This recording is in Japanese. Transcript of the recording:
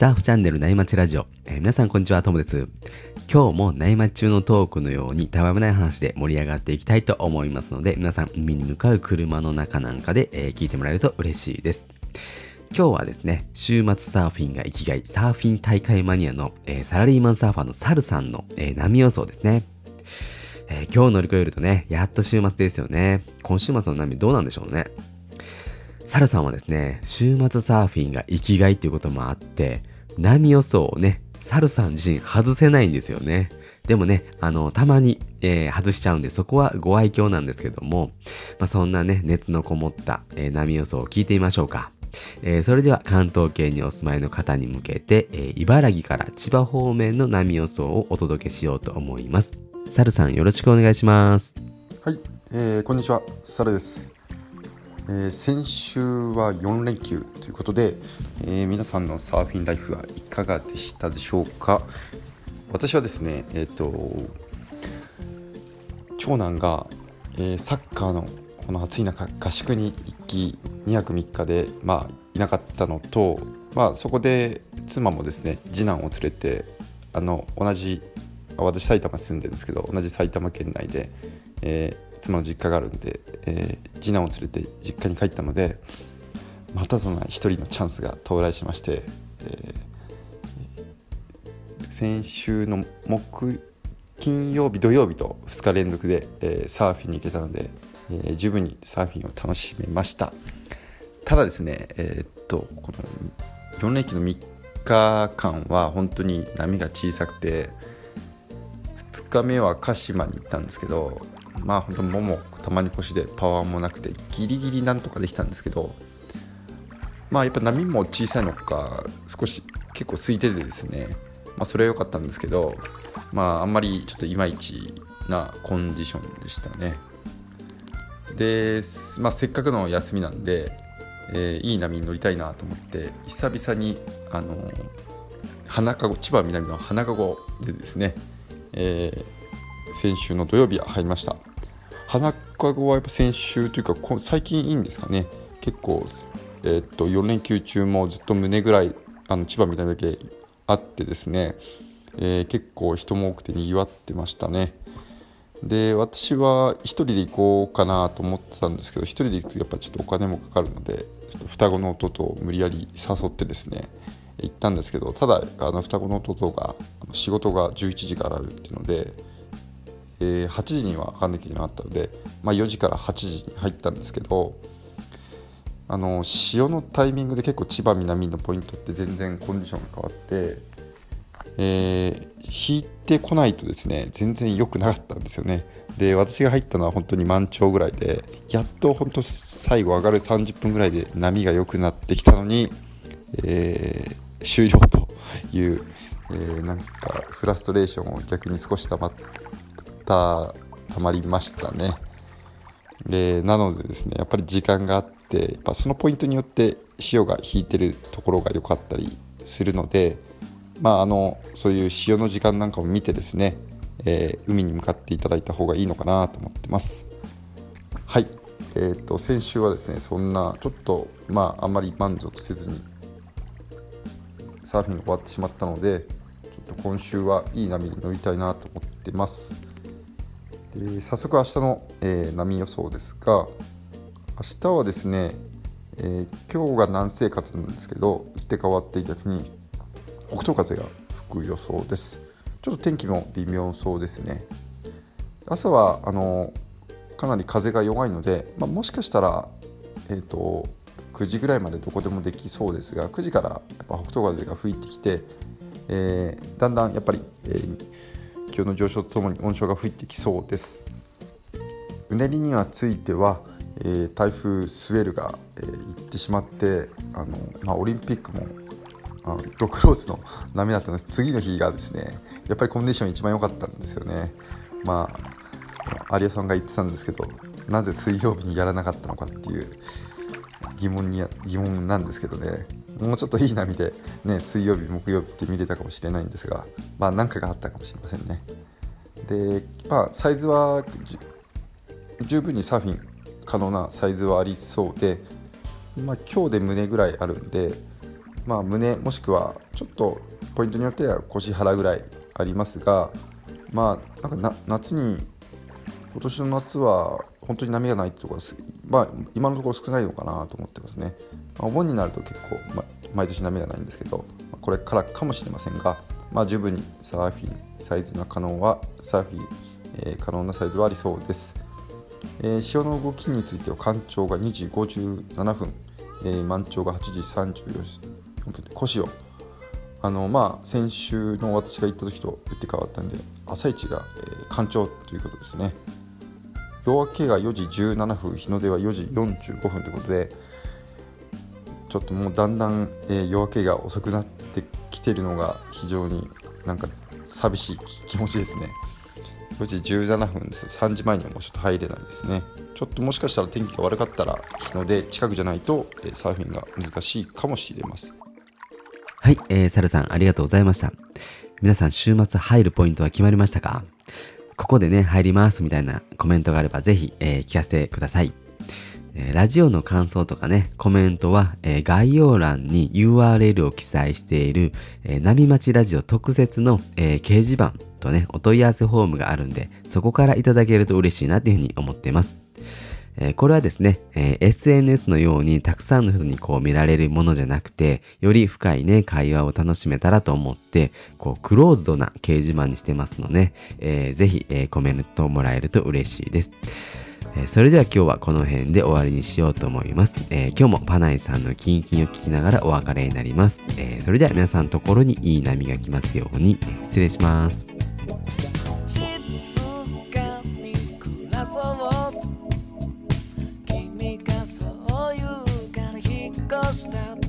サーフチャンネル内町ラジオ、えー皆さんこんにちは、ともです。今日も内町中のトークのようにたわめない話で盛り上がっていきたいと思いますので、皆さん海に向かう車の中なんかで、えー聞いてもらえると嬉しいです。今日はですね、週末サーフィンが生きがい、サーフィン大会マニアの、えーサラリーマンサーファーのサルさんの、え波予想ですね。え今日乗り越えるとね、やっと週末ですよね。今週末の波どうなんでしょうね。サルさんはですね、週末サーフィンが生きがいということもあって、波予想をね、サルさん自身外せないんですよね。でもね、あの、たまに、えー外しちゃうんで、そこはご愛嬌なんですけども、まあ、そんなね、熱のこもった、えー波予想を聞いてみましょうか。えーそれでは関東圏にお住まいの方に向けて、えー茨城から千葉方面の波予想をお届けしようと思います。サルさんよろしくお願いします。はい、えーこんにちは、サラです、えー先週は4連休ということで、えー皆さんのサーフィンライフはいかがでしたでしょうか？私はですね、えっ、と、長男が、えーサッカーのこの暑い中合宿に行き2泊3日で、まあ、いなかったのと、まあ、そこで妻もですね次男を連れてあの同じ私埼玉住んでるんですけど同じ埼玉県内で、えー妻の実家があるんで、えー次男を連れて実家に帰ったのでまたとない一人のチャンスが到来しまして、えー先週の木金曜日土曜日と2日連続で、えーサーフィンに行けたので、えー十分にサーフィンを楽しめました。ただですねえーっとこの4連休の3日間は本当に波が小さくて2日目は鹿島に行ったんですけどまあ本当ももたまに腰でパワーもなくてギリギリなんとかできたんですけどまあやっぱ波も小さいのか少し結構空いててですね。まあそれは良かったんですけどまああんまりちょっといまいちなコンディションでしたね。で、まあ、せっかくの休みなんで、えーいい波に乗りたいなと思って久々にあの花籠千葉南の花籠でですね、えー先週の土曜日は入りました。花籠はやっぱ先週というか最近いいんですかね。結構、えーっと4連休中もずっと胸ぐらいあの千葉南だけあってですね、えー結構人も多くてにぎわってましたね。で私は1人で行こうかなと思ってたんですけど1人で行くとやっぱちょっとお金もかかるのでちょっと双子の弟を無理やり誘ってですね行ったんですけどただあの双子の弟が仕事が11時からあるっていうので、えー8時には上がんなきゃいけなったので、まあ、4時から8時に入ったんですけどあの潮のタイミングで結構千葉南のポイントって全然コンディションが変わってえー引いてこないとですね全然良くなかったんですよね。で私が入ったのは本当に満潮ぐらいでやっと本当最後上がる30分ぐらいで波が良くなってきたのに、えー終了という、えーなんかフラストレーションを逆に少したまったたまりましたねでなのでですねやっぱり時間があってやっぱそのポイントによって潮が引いてるところが良かったりするのでまあ、あのそういう潮の時間なんかも見てですね、えー海に向かっていただいた方がいいのかなと思ってます。はい、えー、と先週はですねそんなちょっとまああんまり満足せずにサーフィンが終わってしまったのでちょっと今週はいい波に乗りたいなと思ってます。で早速明日の、えー波予想ですが明日はですね、えー今日が南西風なんですけど打って変わって逆に北東風が吹く予想です。ちょっと天気も微妙そうですね。朝はあのかなり風が弱いので、まあ、もしかしたら、えー、と9時ぐらいまでどこでもできそうですが9時からやっぱ北東風が吹いてきて、えーだんだんやっぱり、えー気温の上昇とともに温床が吹いてきそうです。うねりにはついては、えー台風スウェルが、えー行ってしまってあの、まあ、オリンピックもあドクローズの 波だったんです。次の日がですねやっぱりコンディション一番良かったんですよね。まあ有吉さんが言ってたんですけどなぜ水曜日にやらなかったのかっていう疑問に疑問なんですけどね。もうちょっといい波で、ね、水曜日木曜日って見れたかもしれないんですがまあ何かがあったかもしれませんね。でまあサイズは十分にサーフィン可能なサイズはありそうで、まあ、今日で胸ぐらいあるんでまあ、胸もしくはちょっとポイントによっては腰腹ぐらいありますが、まあ、なんか夏に今年の夏は本当に波がないってところです、まあ、今のところ少ないのかなと思ってますね、お盆になると結構、ま、毎年波がないんですけどこれからかもしれませんが、まあ、十分にサーフィンサイズな可能はサーフィン、えー、可能なサイズはありそうです、えー、潮の動きについては干潮が2時57分、えー、満潮が8時34分で腰をあのまあ先週の私が行った時と打って変わったんで朝一が、えー、干潮ということですね。夜明けが4時17分日の出は4時45分ということでちょっともうだんだん、えー、夜明けが遅くなってきてるのが非常になんか寂しい気持ちですね。4時17分です。3時前にはもうちょっと入れないですね。ちょっともしかしたら天気が悪かったら日の出近くじゃないと、えー、サーフィンが難しいかもしれませんはい、えー、サルさんありがとうございました。皆さん週末入るポイントは決まりましたか？ここでね入りますみたいなコメントがあればぜひ、えー、聞かせてください。えラジオの感想とかね、コメントは、え概要欄に URL を記載している、えー、波町ラジオ特設の、えー、掲示板とね、お問い合わせフォームがあるんで、そこからいただけると嬉しいなっていうふうに思っています。これはですね、SNS のようにたくさんの人にこう見られるものじゃなくて、より深いね、会話を楽しめたらと思って、こう、クローズドな掲示板にしてますので、ぜひ、コメントもらえると嬉しいです。えー、それでは今日はこの辺で終わりにしようと思います。えー、今日もパナイさんのキンキンを聞きながらお別れになります。えー、それでは皆さんのところにいい波が来ますように、え失礼します。どんな日から電車で